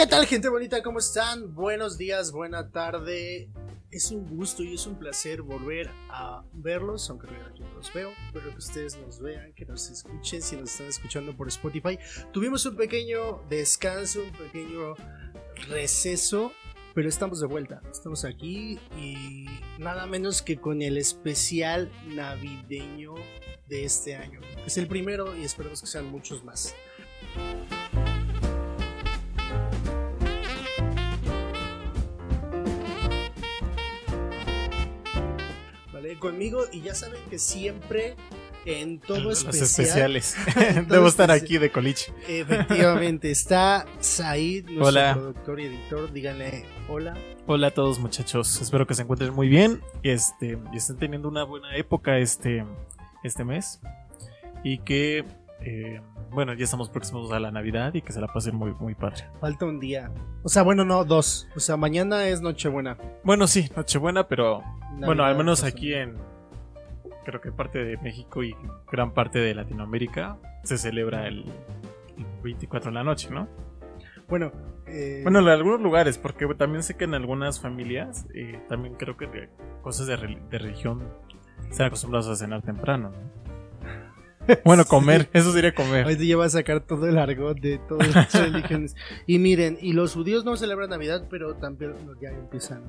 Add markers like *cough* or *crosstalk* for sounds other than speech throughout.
¿Qué tal gente bonita? ¿Cómo están? Buenos días, buena tarde. Es un gusto y es un placer volver a verlos, aunque no los veo, pero que ustedes nos vean, que nos escuchen, si nos están escuchando por Spotify. Tuvimos un pequeño descanso, un pequeño receso, pero estamos de vuelta. Estamos aquí y nada menos que con el especial navideño de este año. Es el primero y esperemos que sean muchos más. Conmigo y ya saben que siempre en todo Los especial, especiales. *laughs* En *laughs* todo Debo estar aquí de coliche. Efectivamente, *laughs* está Said, nuestro Hola. productor y editor. Díganle hola. Hola a todos muchachos, espero que se encuentren muy bien y, este, y estén teniendo una buena época este, este mes y que, eh, bueno, ya estamos próximos a la Navidad y que se la pasen muy, muy padre. Falta un día. O sea, bueno, no, dos. O sea, mañana es Nochebuena. Bueno, sí, Nochebuena, pero bueno, al menos pues, aquí en, creo que parte de México y gran parte de Latinoamérica se celebra el 24 de la noche, ¿no? Bueno, eh, Bueno, en algunos lugares, porque también sé que en algunas familias, eh, también creo que de cosas de, de religión, están acostumbrados a cenar temprano, ¿no? *laughs* Bueno, comer, eso sería comer. Hoy te lleva a sacar todo el argot de todas las *laughs* religiones. Y miren, y los judíos no celebran Navidad, pero también ya empiezan.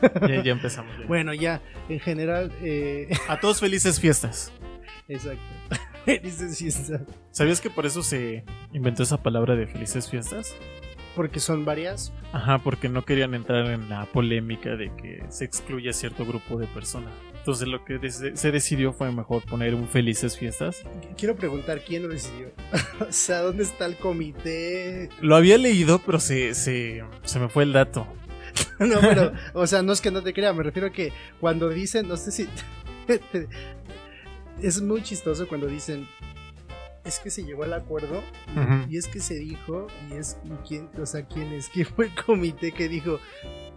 *laughs* Ya, ya empezamos. ya. Bueno, ya, en general, eh, A todos felices fiestas. exacto. Felices fiestas. ¿Sabías que por eso se inventó esa palabra de felices fiestas? Porque son varias. Ajá, porque no querían entrar en la polémica de que se excluya cierto grupo de personas. Entonces lo que se decidió fue mejor poner un felices fiestas. Quiero preguntar quién lo decidió. *laughs* o sea, ¿dónde está el comité? Lo había leído, pero se, se, se me fue el dato. *laughs* No, pero, *laughs* o sea, no es que no te crea, me refiero a que cuando dicen, no sé si. es muy chistoso cuando dicen. Es que se llegó al acuerdo y es que se dijo y es y quién, o sea, quién es, quién fue el comité que dijo,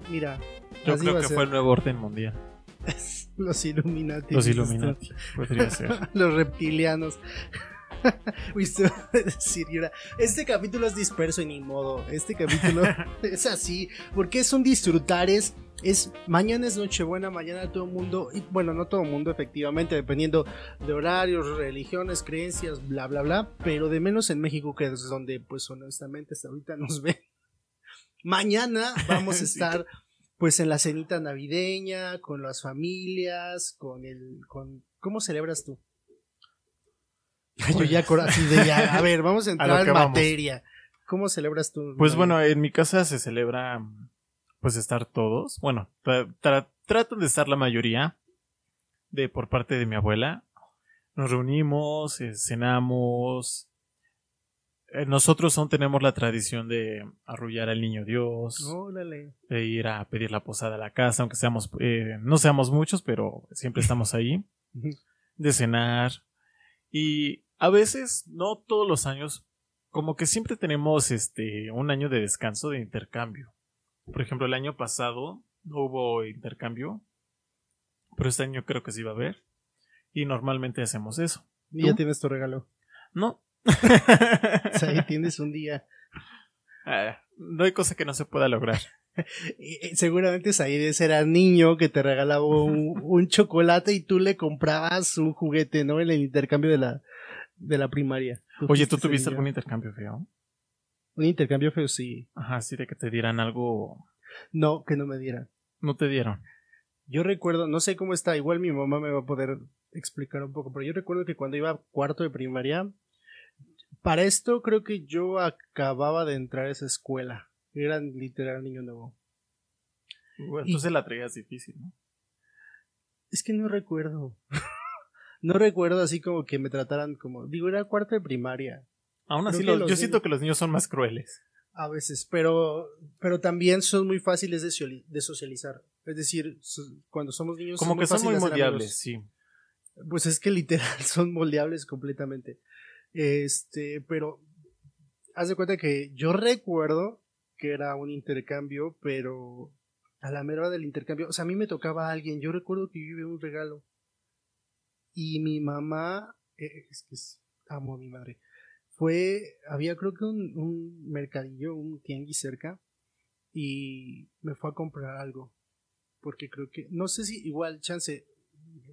mira, Yo creo que ser. fue el nuevo orden mundial. *laughs* los Illuminati. Los dices tú. Illuminati. Podría ser. *laughs* los reptilianos. *laughs* Va a decir, Este capítulo es disperso y ni modo. Este capítulo es así. Porque es un disfrutar. Es, mañana es Nochebuena, mañana todo el mundo. Y bueno, no todo el mundo, efectivamente, dependiendo de horarios, religiones, creencias, bla, bla, bla. Pero de menos en México, que es donde, pues honestamente, hasta ahorita nos ven. Mañana vamos a estar. Pues en la cenita navideña, con las familias, con el. con ¿Cómo celebras tú? Yo ya cor- así de ya, a ver, vamos a *laughs* entrar en vamos. materia. ¿Cómo celebras tú? Pues Navidad? bueno, en mi casa se celebra pues estar todos. Bueno, tra- tra- tratan de estar la mayoría de por parte de mi abuela. Nos reunimos, eh, cenamos. Eh, nosotros aún tenemos la tradición de arrullar al niño Dios, Órale. de ir a pedir la posada a la casa, aunque seamos, eh, no seamos muchos, pero siempre estamos ahí. *laughs* de cenar. Y a veces, no todos los años, como que siempre tenemos este un año de descanso de intercambio. Por ejemplo, el año pasado no hubo intercambio, pero este año creo que sí va a haber. Y normalmente hacemos eso. Y ya tienes tu regalo. No. *laughs* O sea, ahí tienes un día. Ah, no hay cosa que no se pueda lograr. *laughs* Seguramente Said era niño que te regalaba un, *laughs* un chocolate y tú le comprabas un juguete, ¿no? En el intercambio de la, de la primaria. Oye, ¿tú tuviste algún intercambio feo? Un intercambio feo, sí. Ajá, sí, de que te dieran algo. No, que no me dieran. No te dieron. Yo recuerdo, no sé cómo está, igual mi mamá me va a poder explicar un poco, pero yo recuerdo que cuando iba a cuarto de primaria, para esto creo que yo acababa de entrar a esa escuela. Era literal niño nuevo. Bueno, Y- entonces la traías difícil, ¿no? Es que no recuerdo. *laughs* no recuerdo así como que me trataran como, digo, era cuarto de primaria. Aún así, los- los yo niños- siento que los niños son más crueles. A veces, pero, pero también son muy fáciles de, sociali- de socializar. Es decir, so- cuando somos niños Como que son muy moldeables, sí. Pues es que literal *laughs* son moldeables completamente. Este, pero haz de cuenta que yo recuerdo que era un intercambio, pero a la mera del intercambio, o sea, a mí me tocaba a alguien, yo recuerdo que yo llevé un regalo y mi mamá, eh, es que es- amo a mi madre, fue, había creo que un, un mercadillo, un tianguis cerca, y me fue a comprar algo. Porque creo que, no sé si igual, chance,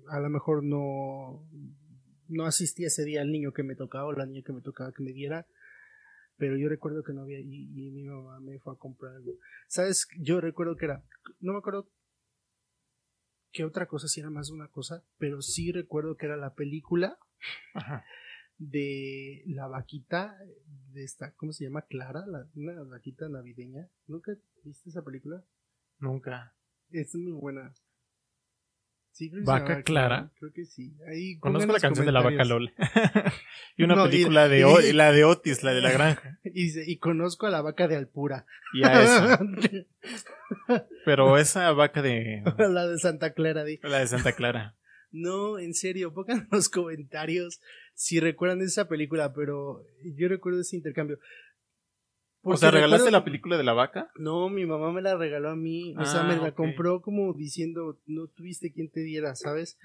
a lo mejor no, no asistí ese día al niño que me tocaba o la niña que me tocaba que me diera, pero yo recuerdo que no había y, y mi mamá me fue a comprar algo. ¿Sabes? Yo recuerdo que era, no me acuerdo qué otra cosa, si era más de una cosa, pero sí recuerdo que era la película Ajá. de la vaquita de esta, ¿cómo se llama? Clara, la, una vaquita navideña. ¿Nunca viste esa película? Nunca. Es muy buena. Sí, creo que se Vaca Clara. Creo que sí. Ahí Conozco la canción de la vaca. LOL. *laughs* y una No, y- película *laughs* de y- la de Otis, la de la granja. *laughs* Y, conozco a la vaca de Alpura. Y a esa. Pero esa vaca de la de Santa Clara. di. la de Santa Clara. No, en serio, pongan en los comentarios si recuerdan esa película, pero yo recuerdo ese intercambio. O Porque sea, ¿regalaste recuerdo- la película de la vaca? No, mi mamá me la regaló a mí. O sea, Ah, me la compró como diciendo, no tuviste quien te diera, ¿sabes?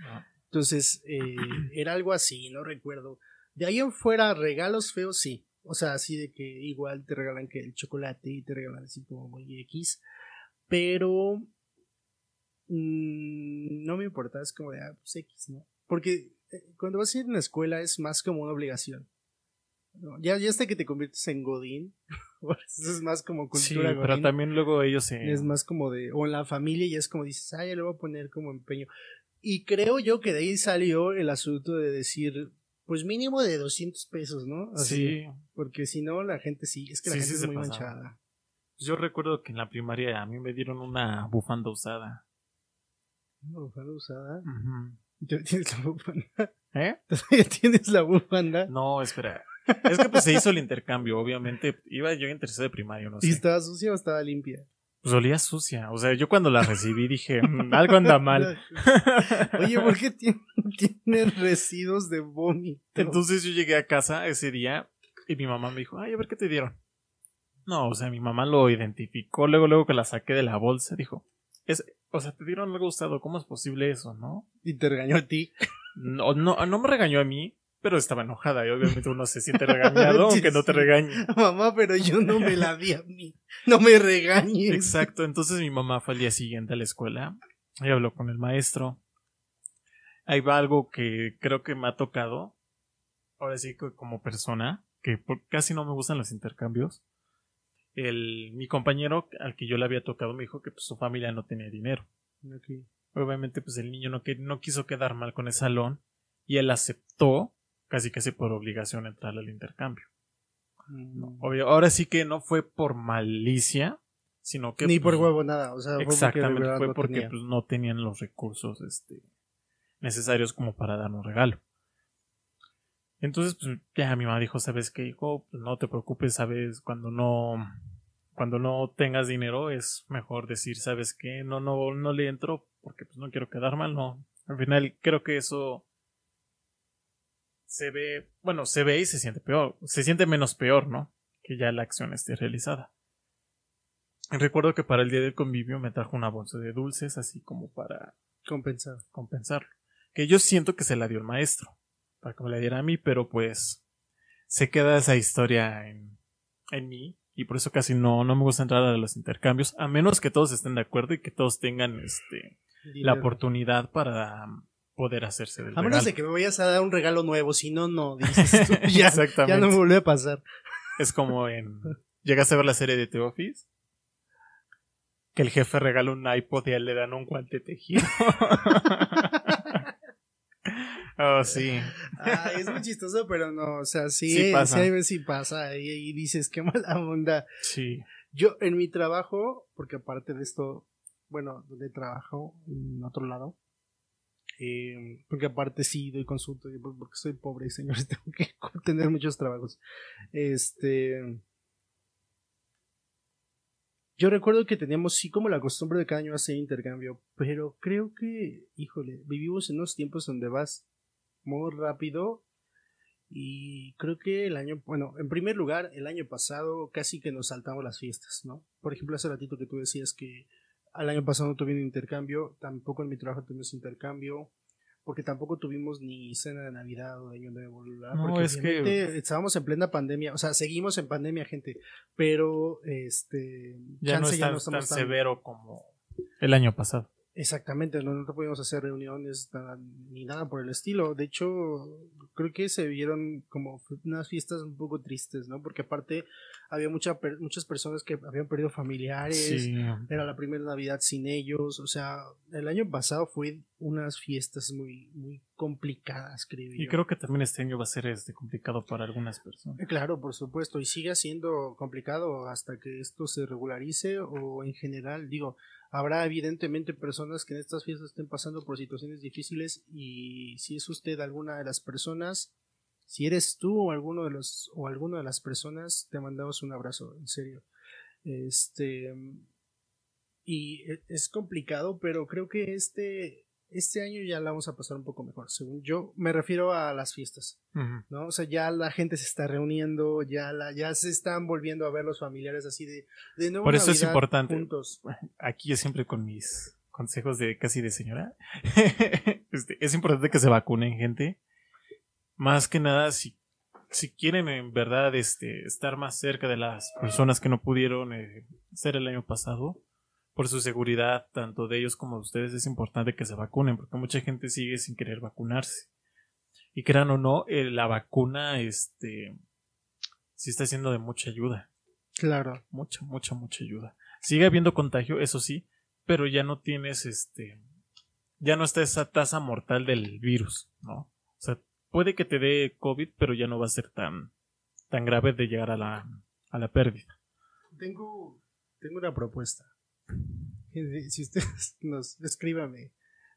Entonces, eh, era algo así, no recuerdo. De ahí en fuera, regalos feos, sí. O sea, así de que igual te regalan que el chocolate y te regalan así como muy X. Pero mm, no me importa, es como de ah, pues X, ¿no? Porque eh, cuando vas a ir a una escuela es más como una obligación. ¿No? Ya, ya hasta que te conviertes en Godín, *laughs* eso es más como Sí, cultura pero Godín. también luego ellos se... Es más como de, o en la familia y es como dices, ah, ya le voy a poner como empeño. Y creo yo que de ahí salió el asunto de decir, pues mínimo de 200 pesos, ¿no? Así, Sí, Porque si no, la gente sí, es que la Sí, gente sí es muy pasaba. manchada. yo recuerdo que en la primaria a mí me dieron una bufanda usada. Una bufanda usada. Ujú. ¿Ya tienes la bufanda? ¿Eh? *laughs* ¿Ya tienes la bufanda? No, espera. Es que pues se hizo el intercambio, obviamente. Iba yo en tercero de primario, no ¿Y sé. estaba sucia o estaba limpia? Pues olía sucia. O sea, yo cuando la recibí dije, "Mm, algo anda mal. *laughs* Oye, ¿por qué tiene, tiene residuos de vómito? Entonces yo llegué a casa ese día y mi mamá me dijo, ay, a ver qué te dieron. No, o sea, mi mamá lo identificó, luego, luego que la saqué de la bolsa, dijo, es, o sea, te dieron algo usado, ¿cómo es posible eso, no? y te regañó a ti. No, no, no me regañó a mí, pero estaba enojada y obviamente uno se siente *laughs* regañado aunque no te regañe. Mamá, pero yo no me la di a mí. No me regañes. Exacto, entonces mi mamá fue al día siguiente a la escuela y habló con el maestro. Ahí va algo que creo que me ha tocado, ahora sí que como persona, que casi no me gustan los intercambios. El, mi compañero al que yo le había tocado me dijo que pues, su familia no tenía dinero. Obviamente pues el niño no, que, no quiso quedar mal con el salón y él aceptó casi casi por obligación entrar al intercambio. Mm. Obvio, ahora sí que no fue por malicia, sino que Ni por pues, huevo nada, o sea, fue porque Exactamente, verdad fue no porque tenía. pues, no tenían los recursos este, necesarios como para dar un regalo. Entonces, pues ya mi mamá dijo, ¿sabes qué, hijo? Pues, no te preocupes, ¿sabes? Cuando no, cuando no tengas dinero es mejor decir, ¿sabes qué? No, no, no le entro porque pues no quiero quedar mal, no. Al final creo que eso se ve, bueno, se ve y se siente peor, se siente menos peor, ¿no? Que ya la acción esté realizada. Recuerdo que para el día del convivio me trajo una bolsa de dulces, así como para compensado. compensarlo. Que yo siento que se la dio el maestro, para que me la diera a mí, pero pues se queda esa historia en, en mí, y por eso casi no, no me gusta entrar a los intercambios, a menos que todos estén de acuerdo y que todos tengan este la oportunidad para poder hacerse del A menos regalo. de que me vayas a dar un regalo nuevo, si no, no, *laughs* dices tú, ya, Exactamente. ya no me vuelve a pasar. Es como en. ¿Llegaste a ver la serie de The Office? Que el jefe regala un iPod y a él le dan un guante tejido. *laughs* oh, sí. Ah, es muy chistoso, pero no, o sea, sí, Sí sí, pasa. veces sí pasa y, y dices, qué mala onda. Sí. Yo en mi trabajo, porque aparte de esto, bueno, donde trabajo en otro lado, eh, porque aparte sí doy consulta, y pues porque soy pobre, *laughs* señores, tengo que *laughs* tener muchos trabajos. Este. Yo recuerdo que teníamos sí como la costumbre de cada año hacer intercambio, pero creo que, híjole, vivimos en unos tiempos donde vas muy rápido y creo que el año, bueno, en primer lugar, el año pasado casi que nos saltamos las fiestas, ¿no? Por ejemplo, hace ratito que tú decías que al año pasado no tuvieron intercambio, tampoco en mi trabajo tuvimos intercambio. porque tampoco tuvimos ni cena de Navidad o de Año Nuevo. No, Porque es que- estábamos en plena pandemia, o sea, seguimos en pandemia, gente, pero este Ya no es tan, tan estamos tan- severo como el año pasado. Exactamente, no, no podíamos hacer reuniones nada- ni nada por el estilo. De hecho, creo que se vieron como unas fiestas un poco tristes, ¿no? Porque aparte había mucha, per- muchas personas que habían perdido familiares. Sí. Era la primera Navidad sin ellos. O sea, el año pasado fue unas fiestas muy, muy complicadas, creo Y yo. creo que también este año va a ser este complicado para algunas personas. Eh, Claro, por supuesto, y sigue siendo complicado hasta que esto se regularice o en general, digo, habrá evidentemente personas que en estas fiestas estén pasando por situaciones difíciles y si es usted alguna de las personas, si eres tú o alguno de los o alguna de las personas, te mandamos un abrazo, en serio. Este y e- es complicado, pero creo que este este año ya la vamos a pasar un poco mejor, según yo me refiero a las fiestas. ¿no? O sea, ya la gente se está reuniendo, ya la, ya se están volviendo a ver los familiares así de, de nuevo Por eso es importante. juntos. Aquí yo siempre con mis consejos de casi de señora. *laughs* Este, es importante que se vacunen, gente. Más que nada, si, si quieren en verdad este, estar más cerca de las personas que no pudieron eh, ser el año pasado, por su seguridad, tanto de ellos como de ustedes, es importante que se vacunen, porque mucha gente sigue sin querer vacunarse. Y crean o no, eh, la vacuna, este, sí está siendo de mucha ayuda Claro, mucha, mucha, mucha ayuda. Sigue habiendo contagio, eso sí, pero ya no tienes este. Ya no está esa tasa mortal del virus, ¿no? O sea, puede que te dé COVID, pero ya no va a ser tan, tan grave de llegar a la, a la pérdida. tengo, tengo una propuesta. Si ustedes *laughs* nos escríbame,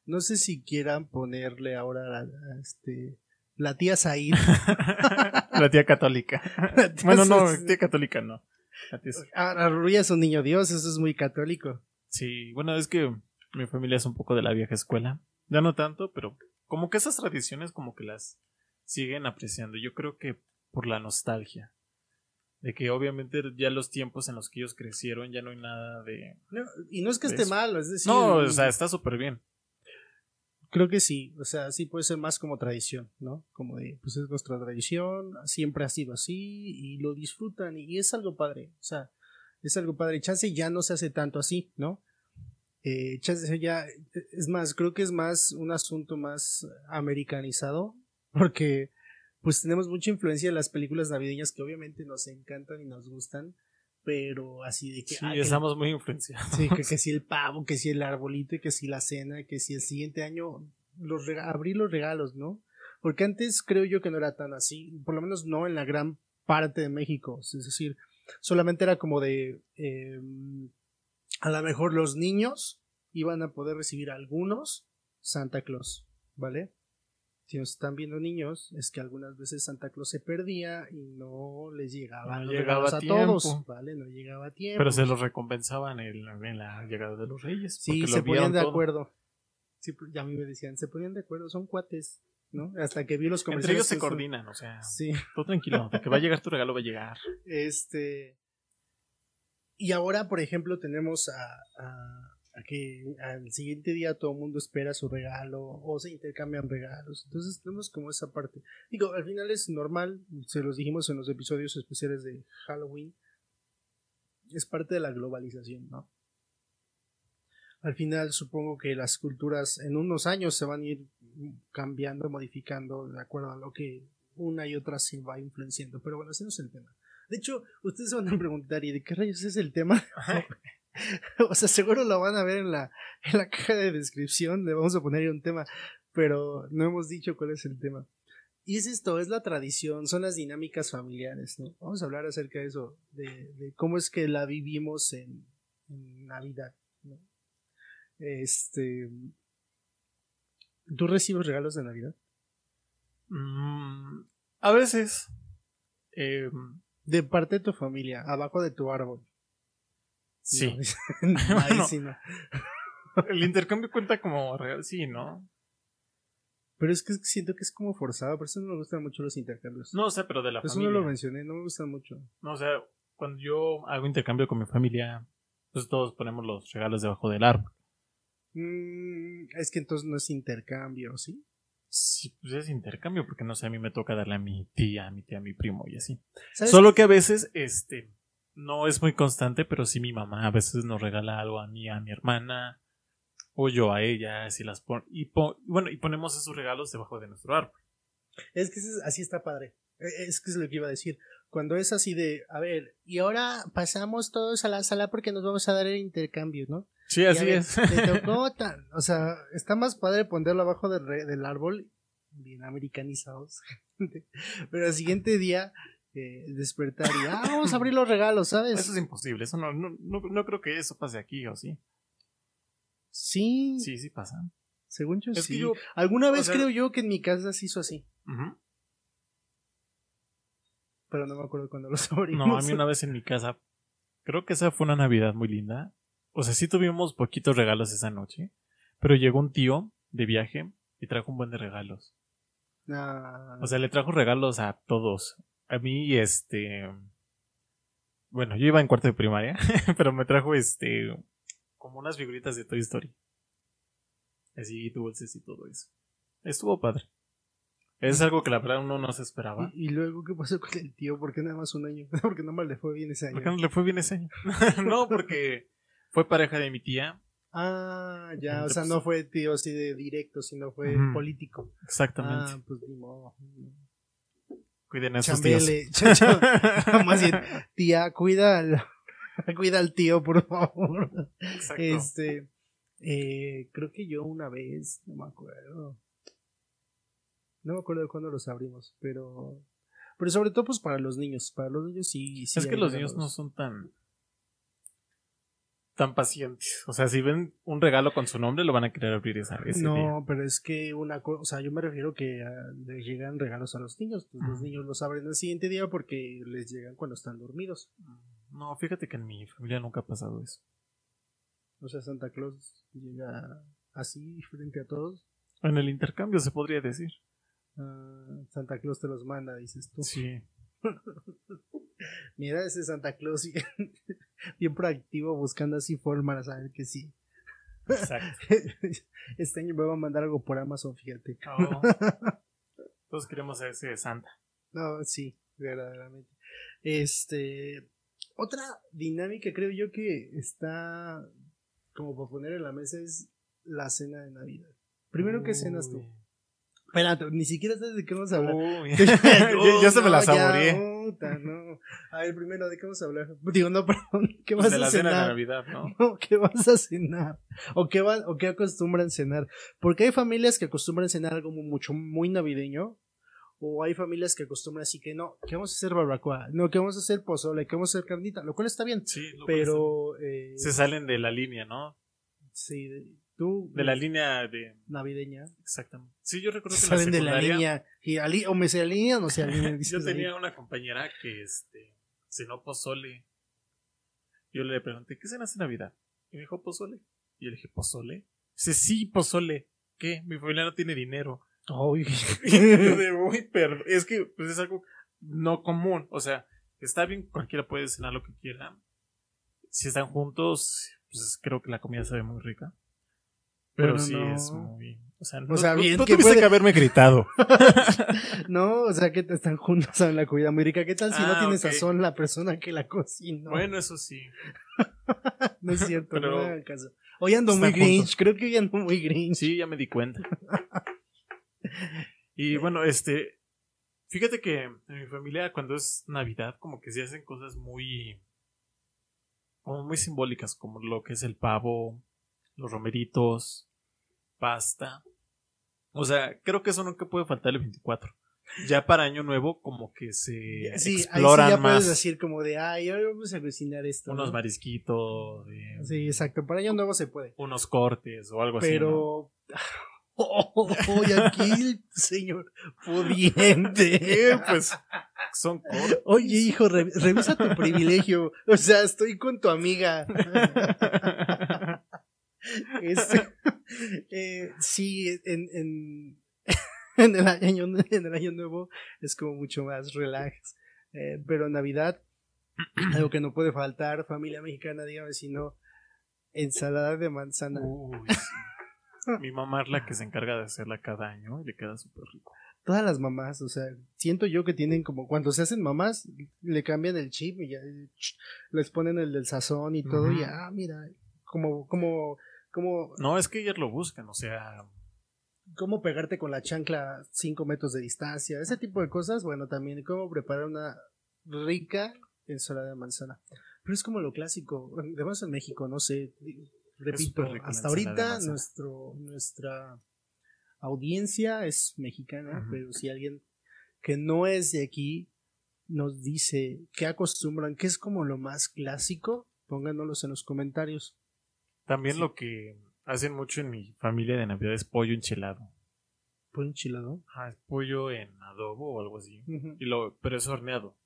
no sé si quieran ponerle ahora a este, la tía Said. *laughs* la tía católica. *laughs* La tía bueno, no, tía católica no. Ahora Rubia es un niño Dios, eso es muy católico. Sí, bueno, es que mi familia es un poco de la vieja escuela. Ya no tanto, pero como que esas tradiciones como que las siguen apreciando. Yo creo que por la nostalgia. De que obviamente ya los tiempos en los que ellos crecieron ya no hay nada de... No, y no es que esté mal, es decir, No, o sea, está súper bien. Creo que sí, o sea, sí puede ser más como tradición, ¿no? Como de, pues es nuestra tradición, siempre ha sido así y lo disfrutan y es algo padre, o sea, es algo padre. Chance ya no se hace tanto así, ¿no? Eh, ya, es más, creo que es más un asunto más americanizado, *laughs* porque pues tenemos mucha influencia en las películas navideñas que obviamente nos encantan y nos gustan, pero así de que... Sí, ah, que- estamos muy influenciados. Sí, que, que si el pavo, que si el arbolito, que si la cena, que si el siguiente año los abrir los regalos, ¿no? Porque antes creo yo que no era tan así, por lo menos no en la gran parte de México, es decir, solamente era como de, eh, a lo mejor los niños iban a poder recibir algunos Santa Claus, ¿vale? Si nos están viendo niños, es que algunas veces Santa Claus se perdía y no les llegaba, No llegaba a a todos, ¿vale? No llegaba a tiempo. Pero se los recompensaban en, en la llegada de los reyes. Sí, se ponían de todo. acuerdo. Sí, pues, ya a mí me decían, se ponían de acuerdo, son cuates, ¿no? Hasta que vi los comerciales. Entre ellos se coordinan, o sea, Sí, todo tranquilo, que va a llegar tu regalo, va a llegar. *laughs* este. Y ahora, por ejemplo, tenemos a, a- que al siguiente día todo el mundo espera su regalo o se intercambian regalos. Entonces tenemos como esa parte. Digo, al final es normal, se los dijimos en los episodios especiales de Halloween. Es parte de la globalización, ¿no? Al final supongo que las culturas en unos años se van a ir cambiando, modificando de acuerdo a lo que una y otra se va influenciando. Pero bueno, ese no es el tema. De hecho, ustedes se van a preguntar, ¿y de qué rayos es el tema? *laughs* o sea, seguro lo van a ver en la, en la caja de descripción, le vamos a poner ahí un tema, pero no hemos dicho cuál es el tema. Y es esto, es la tradición, son las dinámicas familiares, ¿no? Vamos a hablar acerca de eso, de, de cómo es que la vivimos en, en Navidad, ¿no? Este... ¿Tú recibes regalos de Navidad? Mm, a veces. eh, De parte de tu familia, abajo de tu árbol. sí. No, *laughs* Bueno. sí no. El intercambio cuenta como regalo. Sí, ¿no? Pero es que siento que es como forzado, por eso no me gustan mucho los intercambios. No sé, pero de la eso familia. no lo mencioné, no me gustan mucho. No, o sea, cuando yo hago intercambio con mi familia, pues todos ponemos los regalos debajo del árbol. Mm, es que entonces no es intercambio, ¿sí? Sí, pues es intercambio, porque no sé, a mí me toca darle a mi tía, a mi tía, a mi primo y así. ¿Sabes Solo que a veces, este, no es muy constante, pero sí mi mamá a veces nos regala algo a mí, a mi hermana, o yo a ella, así las pon y bueno, y ponemos esos regalos debajo de nuestro árbol. Es que es- así está padre. Eh, Es que es lo que iba a decir. Cuando es así de, a ver, y ahora pasamos todos a la sala porque nos vamos a dar el intercambio, ¿no? Sí, así ver, es. *laughs* tocó tan- o sea, está más padre ponerlo abajo del, re- del árbol, bien americanizados. *laughs* Pero al siguiente día, eh, despertar y, ah, vamos a abrir los regalos, ¿sabes? Eso es imposible, eso no, no, no, no creo que eso pase aquí, ¿o sí? Sí, Sí, sí pasa. según yo Es sí. yo- Alguna vez sea- creo yo que en mi casa se hizo así, pero no me acuerdo cuando los *laughs* abrimos. No, a mí una vez en mi casa, creo que esa fue una Navidad muy linda. O sea, sí tuvimos poquitos regalos esa noche, pero llegó un tío de viaje y trajo un buen de regalos. Ah, O sea, le trajo regalos a todos. A mí, este. Bueno, yo iba en cuarto de primaria, *laughs* pero me trajo este. como unas figuritas de Toy Story. Así, dulces y todo eso. Estuvo padre. Es algo que la verdad uno no se esperaba. y, y luego, ¿qué pasó con el tío? ¿Por qué nada más un año? *laughs* Porque nada más le fue bien ese año. ¿Por qué no le fue bien ese año? *laughs* no, porque fue pareja de mi tía. Ah, ya, o sea, no fue tío así de directo, sino fue político. Exactamente. Ah, pues ni modo. Cuiden a esos tíos. *laughs* Más bien, tía, cuida al, *laughs* cuida al tío, por favor. Exacto. Este, eh, creo que yo una vez, no me acuerdo. No me acuerdo de cuándo los abrimos, pero, pero sobre todo pues para los niños, para los niños sí, sí es que los niños no son tan tan pacientes. O sea, si ven un regalo con su nombre, lo van a querer abrir esa ese No, día. pero es que una cosa, o sea, yo me refiero que ah, les llegan regalos a los niños, pues los niños los abren el siguiente día porque les llegan cuando están dormidos. No, fíjate que en mi familia nunca ha pasado eso. O sea, Santa Claus llega así frente a todos. En el intercambio se podría decir. Ah, Santa Claus te los manda, dices tú. Sí. *laughs* Mira ese Santa Claus bien, *laughs* bien proactivo buscando así forma para saber que sí. Exacto. *laughs* Este año me va a mandar algo por Amazon, fíjate. Oh. Todos queremos a ese Santa. No, sí, verdaderamente. Este, otra dinámica creo yo que está como para poner en la mesa es la cena de Navidad. Primero, ¿qué cenas tú? Espérate, ni siquiera sabes de qué vamos a hablar. Uy. *laughs* *laughs* yo, yo se me la No, ya, saboreé. no. A ver, primero, ¿de qué vamos a hablar? Digo, no, *laughs* perdón, ¿qué vas de a la cena de? Navidad, ¿no? No, ¿qué vas a cenar? ¿O qué, va, ¿O qué acostumbran cenar? Porque hay familias que acostumbran cenar algo mu- mucho, muy navideño. O hay familias que acostumbran así que no, que vamos a hacer barbacoa, no, que vamos a hacer pozole, que vamos a hacer carnita, lo cual está bien. Sí, lo Pero, eh, Se salen de la línea, ¿no? sí, tú, De la línea de. navideña, Exactamente. Sí, yo recuerdo que en salen la de la línea, y ali- o me se alinean o no se alinean. *laughs* yo ahí. tenía una compañera que este cenó pozole. Yo le pregunté, ¿qué cenas en Navidad? Y me dijo pozole. Y yo le dije, ¿pozole? Dice, sí, pozole. ¿Qué? Mi familia no tiene dinero. Ay, *laughs* Y yo de, "Uy, pero es que pues, es algo no común. O sea, está bien, cualquiera puede cenar lo que quiera. Si están juntos, pues creo que la comida sabe muy rica. Pero Bueno, sí no. es muy. O sea, no, sea, no- bien no que tuviste puede- que haberme gritado. *laughs* *laughs* No, o sea que están juntos en la comida muy rica. ¿Qué tal si no Ah, tiene ok. sazón la persona que la cocinó? Bueno, eso sí. *laughs* no es cierto, pero- no me hagan caso. Hoy ando muy Están grinch, juntos. creo que hoy ando muy grinch. Sí, ya me di cuenta. Y bueno, este. Fíjate que en mi familia, cuando es Navidad, como que se hacen cosas muy. como muy simbólicas, como lo que es el pavo, los romeritos, pasta. O sea, creo que eso nunca puede faltar el 24. Ya para Año Nuevo, como que se Sí, ahí sí exploran ya más puedes decir como de, ay, ahora vamos a cocinar esto. unos ¿no? marisquitos, eh, Sí, exacto, para año nuevo se puede. unos cortes o algo así. ¿no? Pero... Oh, y aquí el señor pudiente. *laughs* Pues son cortes. Oye, hijo, re- revisa tu privilegio. O sea, estoy con tu amiga. *laughs* *laughs* Este, *laughs* eh, sí, en, en, *laughs* en, el año, en el año nuevo es como mucho más relax. Eh, pero Navidad, *clears throat* algo que no puede faltar, familia mexicana, dígame si no, ensalada de manzana. Uy, sí. Mi mamá es la que se encarga de hacerla cada año y le queda súper rico. Todas las mamás, o sea, siento yo que tienen como cuando se hacen mamás, le cambian el chip y ya les ponen el del sazón y todo, y ah, mira, como, como, No, es que ellas lo buscan, o sea, cómo pegarte con la chancla a 5 metros de distancia, ese tipo de cosas, bueno, también cómo preparar una rica ensalada de manzana. Pero es como lo clásico, *laughs* además en México, no sé, repito, hasta ahorita nuestro, nuestra audiencia es mexicana, pero si alguien que no es de aquí nos dice qué acostumbran, qué es como lo más clásico, pónganos en los comentarios. También Sí. lo que hacen mucho en mi familia de Navidad es pollo enchilado. Pues enchilado. Ajá, es pollo en adobo o algo así. Y lo, pero es horneado.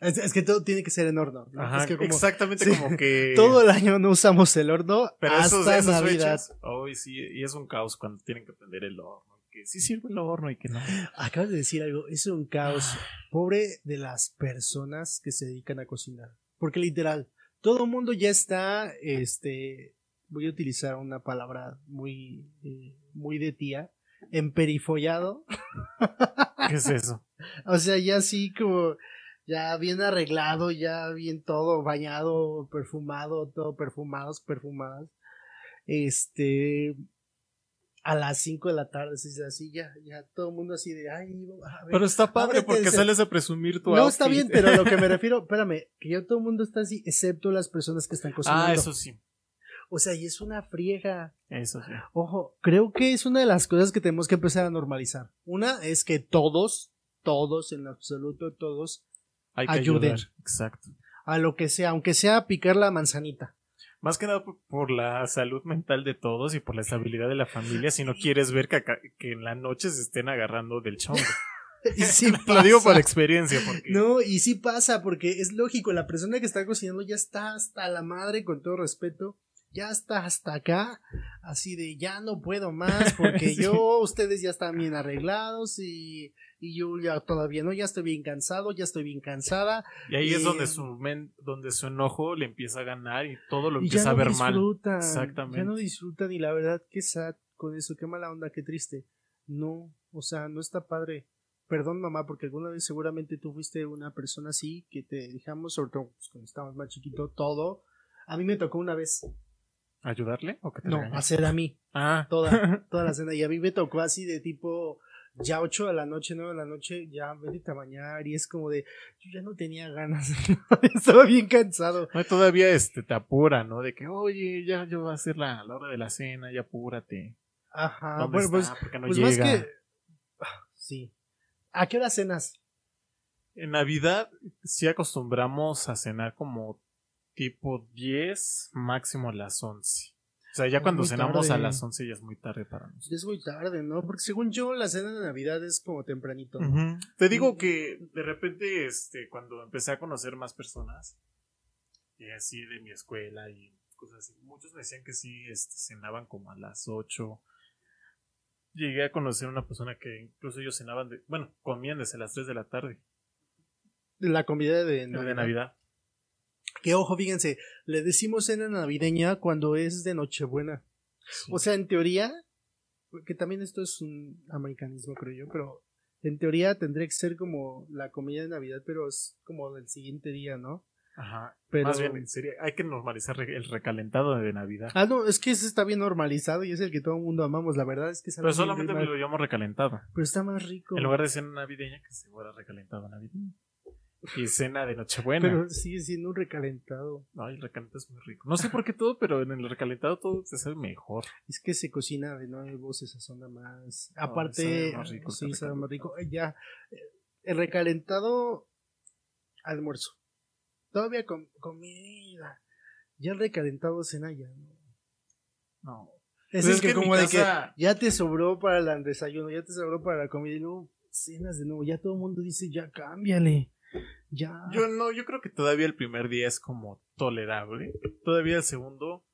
Es, es que todo tiene que ser en horno. ¿no? Ajá, Es que como exactamente sí. como que... *laughs* todo el año no usamos el horno Pero hasta esos, Navidad. hoy sí, y es un caos cuando tienen que prender el horno. Que sí sirve el horno y que no. Acabas de decir algo, es un caos. Pobre de las personas que se dedican a cocinar. Porque literal, todo el mundo ya está, este, voy a utilizar una palabra muy, eh, muy de tía, emperifollado. *laughs* ¿Qué es eso? O sea, ya así como, ya bien arreglado, ya bien todo bañado, perfumado, todo perfumados, perfumadas. Este, a las 5 de la tarde, así, así, ya, ya todo el mundo así de, ay, a ver, Pero está padre ábrete porque sales a presumir tu no, está bien, pero a lo que me *laughs* refiero, espérame, que ya todo el mundo está así, excepto las personas que están cocinando. Ah, eso sí. O sea, y es una friega. Eso sí. Ojo, creo que es una de las cosas que tenemos que empezar a normalizar. Una es que todos, todos, en absoluto todos, Hay que Ayuden. ayudar. Exacto. a lo que sea, aunque sea picar la manzanita. Más que nada por, la salud mental de todos y por la estabilidad de la familia. Si no quieres ver que, que en la noche se estén agarrando del chongo. *laughs* Y sí *laughs* Lo digo por experiencia. Porque No, y sí pasa, porque es lógico, la persona que está cocinando ya está hasta la madre, con todo respeto, ya está hasta acá, así de ya no puedo más, porque *laughs* Sí. yo, ustedes ya están bien arreglados y, y yo ya todavía no, ya estoy bien cansado, ya estoy bien cansada, Y ahí es donde su, men- donde su enojo le empieza a ganar y todo lo empieza ya a ver mal. disfrutan, Exactamente. ya no disfrutan, y la verdad, qué sad con eso, qué mala onda, qué triste. No, o sea, no está padre. Perdón, mamá, porque alguna vez seguramente tú fuiste una persona así, que te dejamos, sobre todo pues, cuando estábamos más chiquito, todo. A mí me tocó una vez, ¿Ayudarle? ¿O que te no, hacer a mí, Ah, toda, toda la *laughs* cena. Y a mí me tocó así de tipo, ya 8 de la noche, 9 de la noche, ya vete a bañar. Y es como de, yo ya no tenía ganas, *laughs* estaba bien cansado. No, todavía este, te apura, ¿no? De que, oye, ya, ya va a ser la, la hora de la cena, ya apúrate. Ajá, ¿Dónde bueno, pues? ¿Por qué no pues llega? más que, ah, sí. ¿A qué hora cenas? En Navidad sí acostumbramos a cenar como tipo 10, máximo las 11. O sea, ya cuando cenamos a las 11 ya es muy tarde para nosotros. Es muy tarde, ¿no? Porque según yo, la cena de Navidad es como tempranito. Te digo que de repente, este, cuando empecé a conocer más personas, y así de mi escuela y cosas así, muchos me decían que sí, este, cenaban como a las 8. Llegué a conocer una persona que incluso ellos cenaban de, bueno, comían desde las 3 de la tarde, La comida de de Navidad. Que ojo, fíjense, le decimos cena navideña cuando es de Nochebuena. O sea, en teoría, que también esto es un americanismo, creo yo, pero en teoría tendría que ser como la comida de Navidad, pero es como del siguiente día, ¿no? Ajá. Pero- Más bien, sería, hay que normalizar el recalentado de Navidad. Ah, no, es que ese está bien normalizado y es el que todo el mundo amamos, la verdad es que Pero solamente lo llamo recalentado. pero está más rico. En lugar de cena navideña, que se fuera recalentado navideño. Y cena de Nochebuena. Pero sigue siendo un recalentado. Ay, el recalentado es muy rico. No sé por qué todo, pero en el recalentado todo se sabe mejor. Es que se cocina de nuevo, se sazona más. sabe Aparte, más rico sí, sabe más rico. Eh, Ya, eh, el recalentado almuerzo. Todavía con comida. Ya el recalentado cena ya. ¿no? No. Es, Pues es que, como de que ya te sobró para el desayuno, ya te sobró para la comida y luego cenas de nuevo. Ya todo el mundo dice, ya cámbiale. Ya. Yo no, yo creo que todavía el primer día es como tolerable. Todavía el segundo.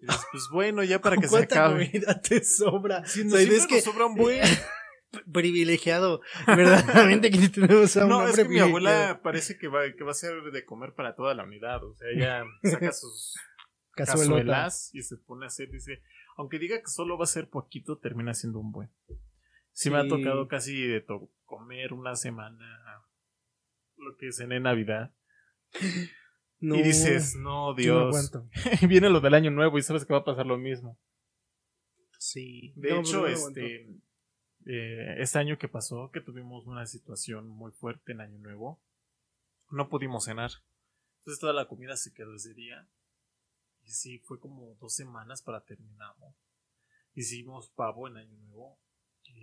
dices, pues bueno, ya para *laughs* que se ¿Cuánta acabe. comida te sobra? O no, sea, siempre es que nos sobra un buen. *laughs* privilegiado. Verdaderamente que tenemos a un No, es que mi abuela parece que va, que va a ser de comer para toda la unidad. O sea, ella saca sus *laughs* cazuelas y se pone a hacer, dice, Aunque diga que solo va a ser poquito, termina siendo un buen. Sí, me ha tocado casi de to- comer una semana lo que cené en Navidad. *laughs* No, y dices, no, no Dios. aguanto. *laughs* Y viene lo del año nuevo y sabes que va a pasar lo mismo. Sí. De No, hecho, no este, eh, este año que pasó, que tuvimos una situación muy fuerte en Año Nuevo, no pudimos cenar. Entonces toda la comida se quedó ese día. Y sí, fue como dos semanas para terminarlo. Hicimos pavo en Año Nuevo.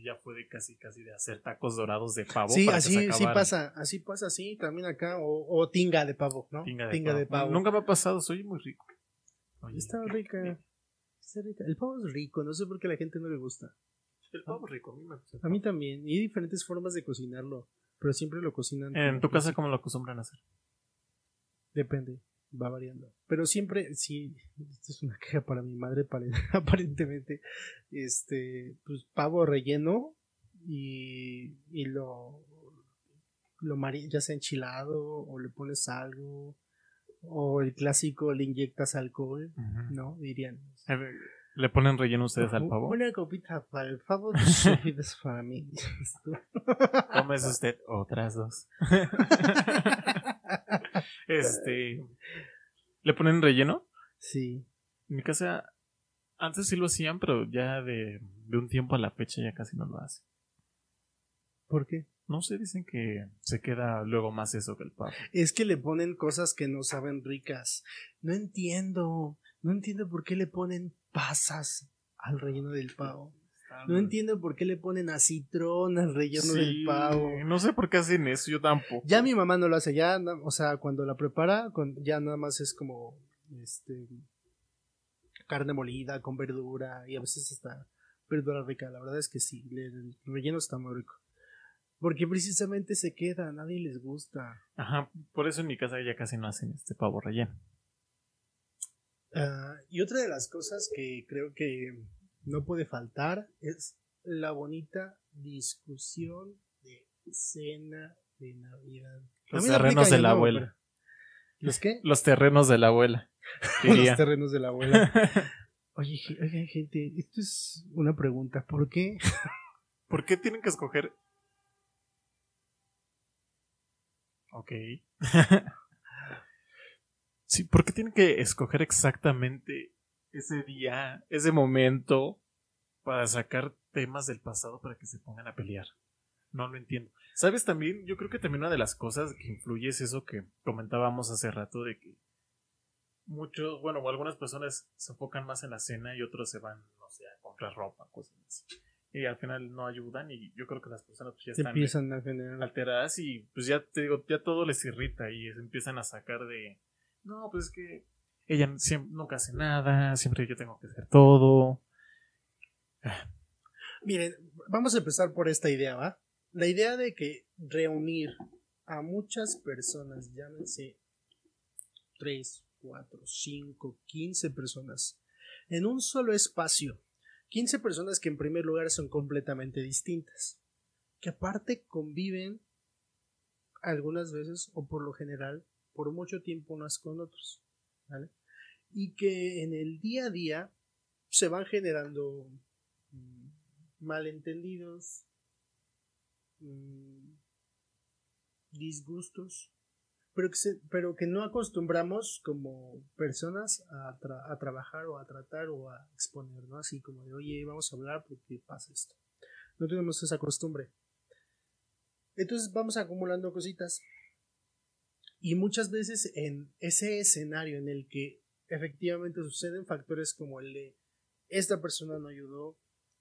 Ya fue de casi, casi de hacer tacos dorados de pavo. Sí, para que se así sí pasa, así pasa, sí, también acá, o, o tinga de pavo, ¿no? Tinga de, pavo. pavo. Nunca me ha pasado, soy muy rico. Oye, Está qué- rica. Está rica. El pavo es rico, no sé por qué a la gente no le gusta. El pavo es rico, a mí me gusta. A mí también, y hay diferentes formas de cocinarlo, pero siempre lo cocinan. En tu casa. ¿cómo lo acostumbran a hacer? Depende, va variando. Pero siempre, sí, esto es una *laughs* queja para mi madre, pare- *laughs* aparentemente. Este, pues pavo relleno y, y lo, lo mari- ya sea enchilado o le pones algo, o el clásico le inyectas alcohol, Ujú. ¿no? Dirían. A ver, ¿Le ponen relleno ustedes al pavo? Una copita para el pavo, *laughs* dos copitas para mí. Comes usted otras dos. Este. ¿Le ponen relleno? Sí. En mi casa, antes sí lo hacían, pero ya de, de un tiempo a la fecha ya casi no lo hacen. ¿Por qué? No sé, dicen que se queda luego más eso que el pavo. Es que le ponen cosas que no saben ricas. No entiendo. No entiendo por qué le ponen pasas al relleno del pavo. No entiendo por qué le ponen acitrón al relleno del pavo. No sé por qué hacen eso, yo tampoco. Ya mi mamá no lo hace, ya, o sea, cuando la prepara, ya nada más es como, este, carne molida con verdura y a veces hasta verdura rica. La verdad es que sí, el relleno está muy rico. Porque precisamente se queda, a nadie les gusta. Ajá, por eso en mi casa ya casi no hacen este pavo relleno. Ah, y otra de las cosas que creo que no puede faltar es la bonita discusión de cena de Navidad. Los terrenos de la Nuevo, abuela. pero- ¿Los qué? Los terrenos de la abuela. *laughs* Los terrenos de la abuela. *laughs* Oye, oigan, gente, esto es una pregunta. ¿Por qué? *laughs* ¿Por qué tienen que escoger? Ok. sí, ¿por qué tienen que escoger exactamente ese día, ese momento, para sacar temas del pasado para que se pongan a pelear? No lo entiendo. ¿Sabes también? Yo creo que también una de las cosas que influye es eso que comentábamos hace rato de que muchos, bueno, algunas personas se enfocan más en la cena y otros se van, no sé, a comprar ropa, cosas así. Y al final no ayudan y yo creo que las personas pues, ya Se están empiezan a generar. alteradas y pues ya te digo, ya todo les irrita y se empiezan a sacar de, no, pues es que ella siempre, nunca hace nada, siempre yo tengo que hacer todo. Miren, vamos a empezar por esta idea, ¿va? La idea de que reunir a muchas personas, llámense 3, 4, 5, 15 personas, en un solo espacio. 15 personas que en primer lugar son completamente distintas, que aparte conviven algunas veces o por lo general por mucho tiempo unas con otros, ¿vale? Y que en el día a día se van generando mm, malentendidos, mm, disgustos, pero que, pero que no acostumbramos como personas a, a trabajar o a tratar o a exponer, ¿no? Así como de, oye, vamos a hablar porque pasa esto. No tenemos esa costumbre. Entonces vamos acumulando cositas. Y muchas veces en ese escenario en el que efectivamente suceden factores como el de esta persona no ayudó,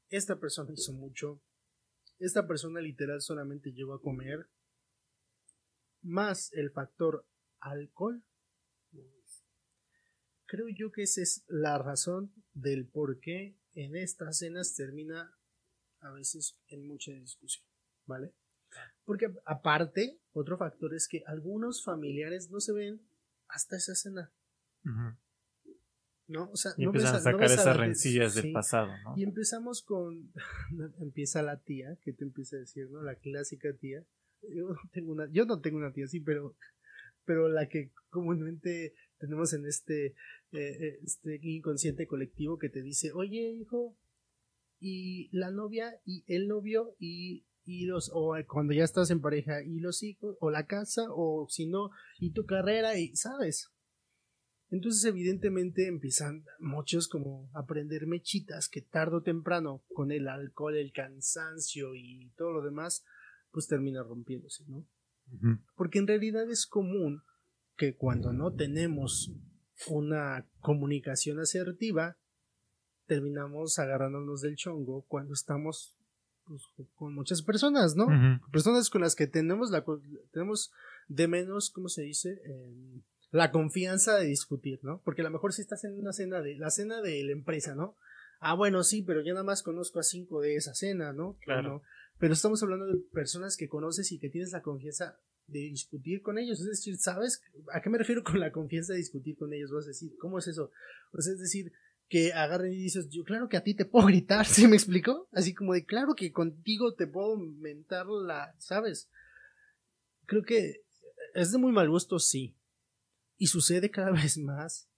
esta persona hizo mucho, esta persona literal solamente llegó a comer, más el factor alcohol, creo yo que esa es la razón del por qué en estas cenas termina a veces en mucha discusión, ¿vale? Porque aparte, otro factor es que algunos familiares no se ven hasta esa cena, Ujú. ¿No? O sea, Y no ves empiezan a sacar esas la- rencillas del pasado, ¿no? Y empezamos con. *laughs* empieza la tía, que te empieza a decir, ¿no? La clásica tía. Yo no tengo una, yo no tengo una tía así, pero. Pero la que comúnmente tenemos en este, eh, eh, este inconsciente colectivo que te dice, oye, hijo, y la novia, y el novio, y, y los, o cuando ya estás en pareja, y los hijos, o la casa, o si no, y tu carrera, y sabes. Entonces, evidentemente, empiezan muchos como a aprender mechitas que tarde o temprano, con el alcohol, el cansancio y todo lo demás, pues termina rompiéndose, ¿no? Porque en realidad es común que cuando no tenemos una comunicación asertiva, terminamos agarrándonos del chongo cuando estamos pues, con muchas personas, ¿no? Personas con las que tenemos la tenemos de menos, ¿cómo se dice? Em, la confianza de discutir, ¿no? Porque a lo mejor si estás en una cena de la cena de la empresa, ¿no? Ah, bueno, sí, pero yo nada más conozco a cinco de esa cena, ¿no? Claro. Pero estamos hablando de personas que conoces y que tienes la confianza de discutir con ellos. Es decir, ¿sabes a qué me refiero con la confianza de discutir con ellos? Vas a decir, ¿cómo es eso? Pues es decir, que agarren y dices, yo claro que a ti te puedo gritar, *laughs* ¿sí me explico? Así como de, claro que contigo te puedo mentar la, ¿sabes? Creo que es de muy mal gusto, sí, y sucede cada *laughs* vez más.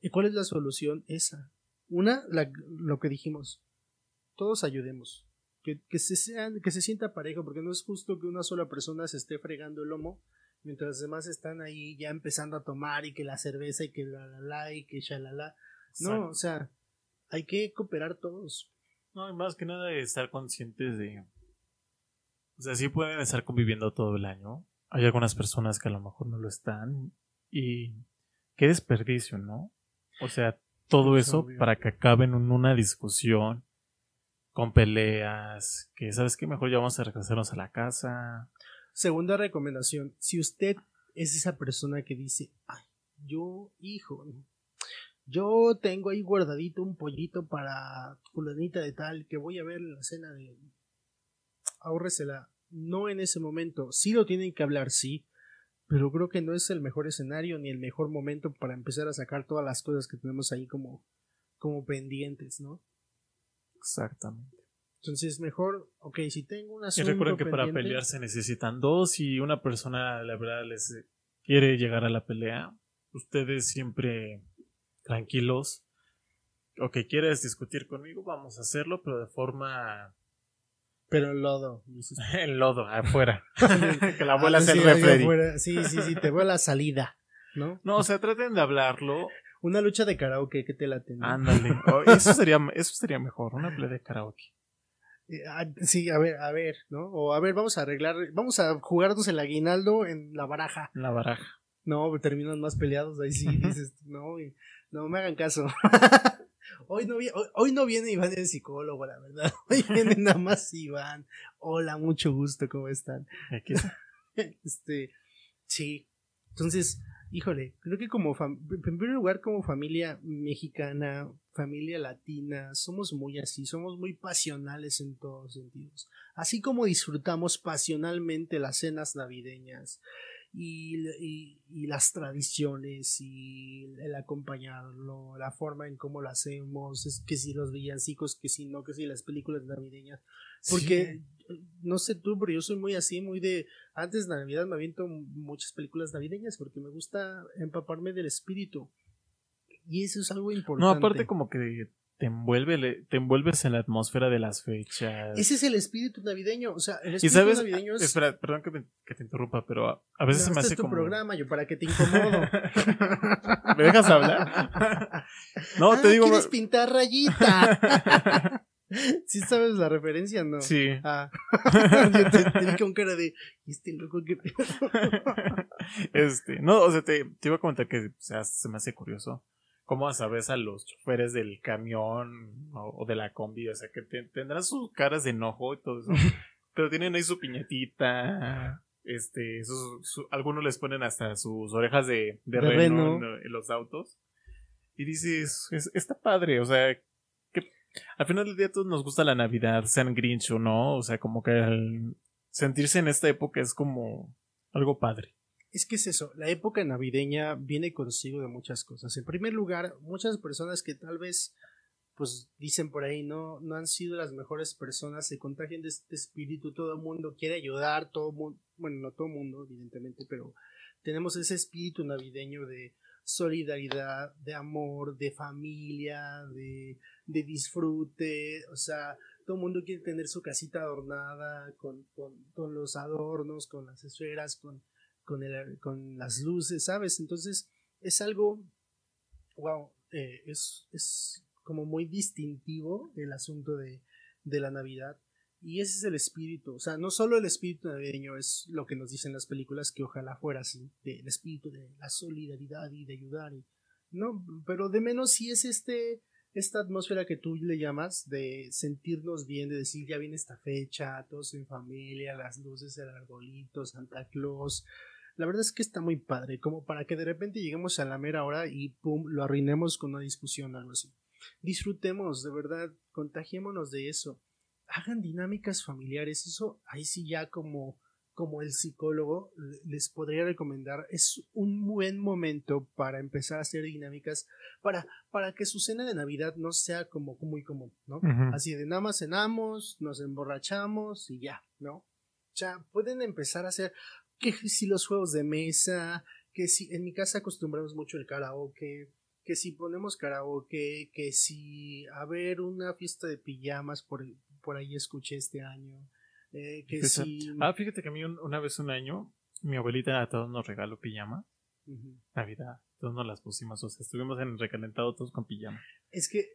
¿Y cuál es la solución? Esa. Una, lo que dijimos. Todos ayudemos. Que, que, se sean, que se sienta parejo, porque no es justo que una sola persona se esté fregando el lomo mientras los demás están ahí ya empezando a tomar y que la cerveza y que la la la y que shalala. No, o sea, hay que cooperar todos. No, y más que nada estar conscientes de. O sea, sí pueden estar conviviendo todo el año. Hay algunas personas que a lo mejor no lo están y qué desperdicio, ¿no? O sea, todo eso para que acaben en una discusión con peleas, que sabes que mejor ya vamos a regresarnos a la casa. Segunda recomendación, si usted es esa persona que dice, ay, yo, hijo, yo tengo ahí guardadito un pollito para fulanita de tal que voy a ver en la cena de... Ahórresela. No en ese momento. Sí lo tienen que hablar, sí pero creo que no es el mejor escenario ni el mejor momento para empezar a sacar todas las cosas que tenemos ahí como, como pendientes, ¿no? Exactamente. Entonces, mejor, ok, si tengo una Y recuerden que para pelear se necesitan dos y una persona, la verdad, les quiere llegar a la pelea. Ustedes siempre tranquilos. Ok, quieres discutir conmigo, vamos a hacerlo, pero de forma pero en lodo. en *laughs* lodo, afuera. *laughs* que la abuela ah, se el Sí, sí, sí, te voy a la salida, ¿no? No, o sea, traten de hablarlo. Una lucha de karaoke que te la tengo. Ándale. *laughs* Oh, eso sería, eso sería mejor, una play de karaoke. Eh, ah, sí, a ver, a ver, ¿no? O a ver, vamos a arreglar, vamos a jugarnos el aguinaldo en la baraja. En la baraja. No, terminan más peleados, ahí sí dices, no, no me hagan caso. Hoy no, hoy, no viene Iván el psicólogo, la verdad. *laughs* Hoy viene nada más Iván. Hola, mucho gusto, ¿cómo están? *laughs* este, sí. Entonces, híjole, creo que como, en primer lugar, como familia mexicana, familia latina, somos muy así, somos muy pasionales en todos sentidos. Así como disfrutamos pasionalmente las cenas navideñas, y, y, las tradiciones y el acompañarlo, la forma en cómo lo hacemos, es que si los villancicos, que si no, que si las películas navideñas. Porque, no sé tú, pero yo soy muy así, muy de, antes de Navidad me aviento muchas películas navideñas porque me gusta empaparme del espíritu. Y eso es algo importante. No, aparte como que te, envuelve, te envuelves en la atmósfera de las fechas. Ese es el espíritu navideño. O sea, el espíritu navideño es. Espera, perdón que, te interrumpa, pero a, veces se me hace es tu programa, yo para que te incomodo. *laughs* ¿Me dejas hablar? no, te ah, digo. ¿Quieres pintar rayita? *laughs* ¿Sí sabes la referencia no? Sí. Ah. *laughs* yo te, te vi con cara de. Este loco que Este, no, o sea, te, te iba a comentar que o sea, se me hace curioso cómo sabes a los choferes del camión o, de la combi, o sea, que tendrán sus caras de enojo y todo eso, *laughs* pero tienen ahí su piñetita, este, algunos les ponen hasta sus orejas de, de, reno, En, los autos, y dices, está padre, o sea, que al final del día todos nos gusta la Navidad, sean Grinch o no, o sea, como que sentirse en esta época es como algo padre. Es que es eso, la época navideña viene consigo de muchas cosas. En primer lugar, muchas personas que tal vez, pues dicen por ahí, no, no han sido las mejores personas, se contagian de este espíritu, todo el mundo quiere ayudar, todo mundo, bueno, no todo el mundo, evidentemente, pero tenemos ese espíritu navideño de solidaridad, de amor, de familia, de, de disfrute, o sea, todo el mundo quiere tener su casita adornada con, con, los adornos, con las esferas, con, con, el, con las luces, ¿sabes? Entonces es algo, wow, eh, es, es como muy distintivo el asunto de, de la Navidad. Y ese es el espíritu, o sea, no solo el espíritu navideño es lo que nos dicen las películas, que ojalá fuera así, del espíritu de la solidaridad y de ayudar, y, no, pero de menos si es este, esta atmósfera que tú le llamas de sentirnos bien, de decir ya viene esta fecha, todos en familia, las luces, el arbolito, Santa Claus. La verdad es que está muy padre, como para que de repente lleguemos a la mera hora y pum, lo arruinemos con una discusión o algo así. Disfrutemos, de verdad, contagiémonos de eso hagan dinámicas familiares. Eso ahí sí ya como, como el psicólogo les podría recomendar. Es un buen momento para empezar a hacer dinámicas para, para que su cena de Navidad no sea como muy común, ¿no? Así de nada más cenamos, nos emborrachamos y ya, ¿no? O sea, pueden empezar a hacer que si los juegos de mesa, que si en mi casa acostumbramos mucho el karaoke, que si ponemos karaoke, que si a ver una fiesta de pijamas por, por ahí escuché este año. Eh, que Ah, fíjate que a mí una vez un año, mi abuelita a todos nos regaló pijama. Navidad, todos nos las pusimos, o sea, estuvimos en recalentado todos con pijama. Es que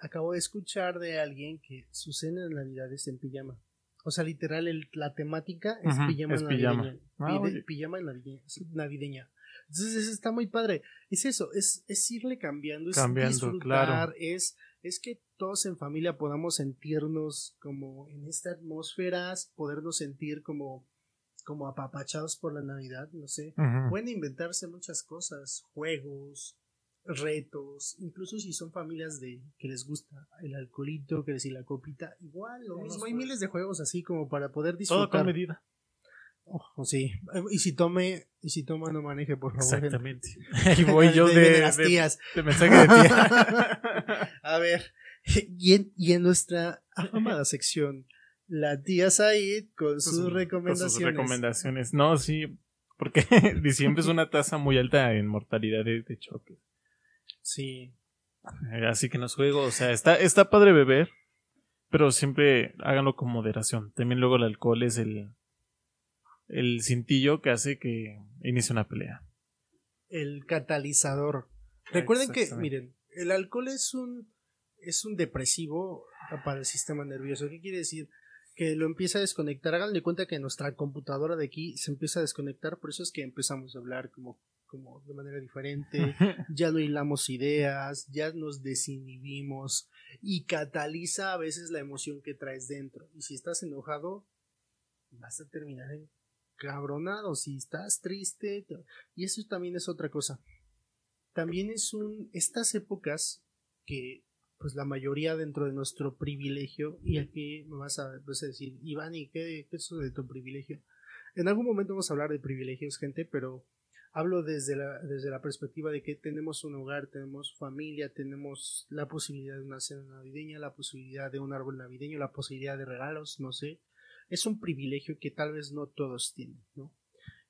acabo de escuchar de alguien que su cena de Navidad es en pijama. O sea, literal, la temática es pijama navideña. Ah, pijama navideña, navideña. Entonces, está muy padre. Es eso, es, es irle cambiando, es cambiando, claro. es es que todos en familia podamos sentirnos como en esta atmósfera, podernos sentir como, como apapachados por la Navidad, no sé. Pueden inventarse muchas cosas, juegos, retos, incluso si son familias de que les gusta el alcoholito, que decir la copita, igual, lo mismo. Hay miles de juegos así como para poder disfrutar. Todo con medida. Oh, sí. Y si tome, y si toma no maneje, por favor. Exactamente. *laughs* Ahí voy yo de, las tías. De, mensaje de tía. *laughs* A ver, y en, y en nuestra amada sección, la tía Said con sus, recomendaciones. Con sus recomendaciones. No, sí, porque *laughs* diciembre es una tasa muy alta en mortalidad de, choque. Sí. Así que no juego, o sea, está, está padre beber, pero siempre háganlo con moderación. También luego el alcohol es el, el cintillo que hace que inicie una pelea. El catalizador. Recuerden que, miren, el alcohol es un, es un depresivo para el sistema nervioso. ¿Qué quiere decir? Que lo empieza a desconectar. Háganle cuenta que nuestra computadora de aquí se empieza a desconectar. Por eso es que empezamos a hablar como, como de manera diferente. *laughs* ya no hilamos ideas, ya nos desinhibimos y cataliza a veces la emoción que traes dentro. Y si estás enojado, vas a terminar encabronado. Si estás triste, y eso también es otra cosa también es un estas épocas que pues la mayoría dentro de nuestro privilegio y aquí me vas a, decir Iván y qué, es eso de tu privilegio en algún momento vamos a hablar de privilegios gente pero hablo desde la, desde la perspectiva de que tenemos un hogar, tenemos familia, tenemos la posibilidad de una cena navideña, la posibilidad de un árbol navideño, la posibilidad de regalos, no sé. Es un privilegio que tal vez no todos tienen, ¿no?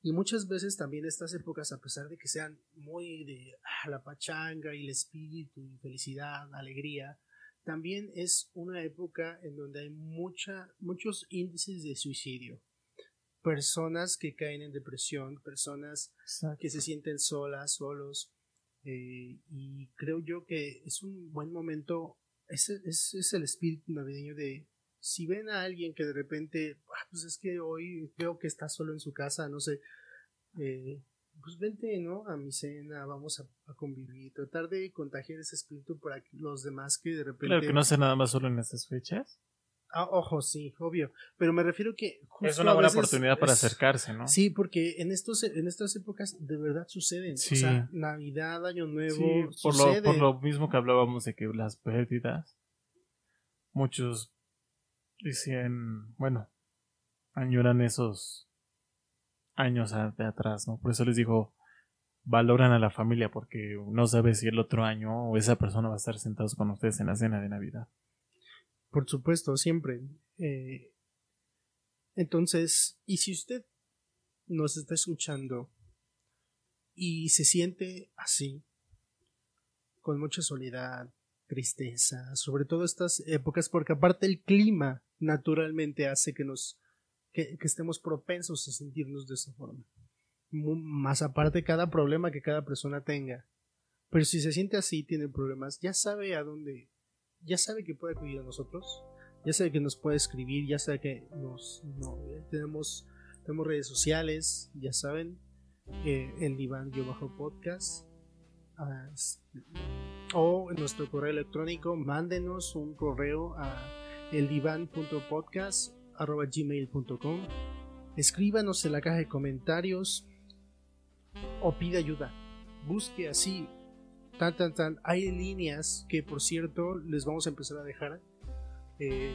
Y muchas veces también estas épocas, a pesar de que sean muy de ah, la pachanga y el espíritu y felicidad, alegría, también es una época en donde hay mucha, muchos índices de suicidio. Personas que caen en depresión, personas que se sienten solas, solos. Eh, y creo yo que es un buen momento, ese es el espíritu navideño de si ven a alguien que de repente, ah, pues es que hoy veo que está solo en su casa, no sé, eh, pues vente, ¿no? A mi cena, vamos a, convivir, tratar de contagiar ese espíritu para que los demás que de repente... Claro que no sea nada más solo en estas fechas. Ah, ojo, sí, obvio. Pero me refiero que es una buena oportunidad para acercarse, ¿no? Sí, porque en estos, en estas épocas de verdad suceden. O sea, Navidad, Año Nuevo, por, Lo, por lo mismo que hablábamos de que las pérdidas, muchos Dicen, bueno, añoran esos años de atrás, ¿no? Por eso les digo, valoran a la familia porque no sabe si el otro año o esa persona va a estar sentados con ustedes en la cena de Navidad. Por supuesto, siempre. Eh, entonces, y si usted nos está escuchando y se siente así, con mucha soledad, tristeza, sobre todo estas épocas, porque aparte el clima naturalmente hace que nos que, estemos propensos a sentirnos de esa forma. Más aparte cada problema que cada persona tenga. Pero si se siente así, tiene problemas, ya sabe a dónde, ya sabe que puede acudir a nosotros, ya sabe que nos puede escribir, ya sabe que nos eh, tenemos, tenemos redes sociales, ya saben, eh, el diván yo bajo podcast o en nuestro correo electrónico, mándenos un correo a eldivan.podcast.gmail.com Escríbanos en la caja de comentarios o pide ayuda. Busque así. Tan, tan, tan. Hay líneas que, por cierto, les vamos a empezar a dejar. Eh,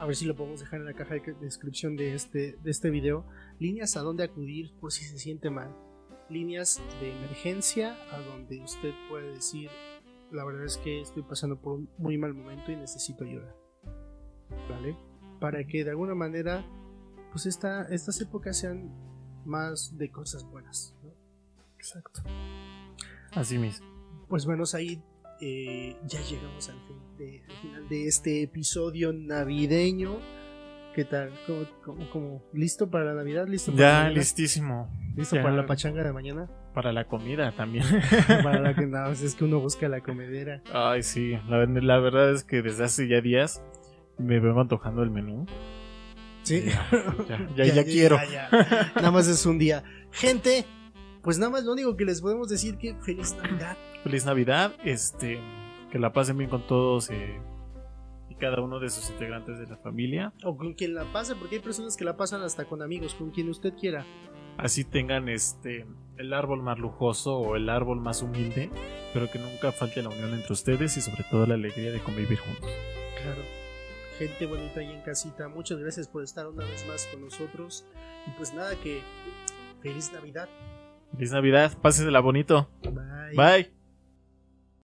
a ver si lo podemos dejar en la caja de descripción de este, de este video. Líneas a donde acudir por si se siente mal. Líneas de emergencia a donde usted puede decir, la verdad es que estoy pasando por un muy mal momento y necesito ayuda. ¿Vale? Para que de alguna manera, pues esta, estas épocas sean más de cosas buenas. Exacto. Así mismo. Pues bueno, ahí eh, ya llegamos al, final de este episodio navideño. ¿Qué tal? ¿Cómo, listo para la Navidad? ¿Listo ya, listísimo. ¿Listo para la pachanga de mañana? Para la comida también. *laughs* para la que nada, es que uno busca la comedera. Ay, sí. La, la, verdad es que desde hace ya días me veo antojando el menú. Sí. Ya, ya, *laughs* quiero. Nada más es un día. Gente, pues nada más lo único que les podemos decir que feliz Navidad. Feliz Navidad, este, que la pasen bien con todos eh, y cada uno de sus integrantes de la familia. O con quien la pase, porque hay personas que la pasan hasta con amigos, con quien usted quiera. Así tengan este el árbol más lujoso o el árbol más humilde, pero que nunca falte la unión entre ustedes y sobre todo la alegría de convivir juntos. Claro gente bonita ahí en casita. Muchas gracias por estar una vez más con nosotros. Y pues nada, que feliz Navidad. Feliz Navidad, pásesela bonito. Bye. Bye.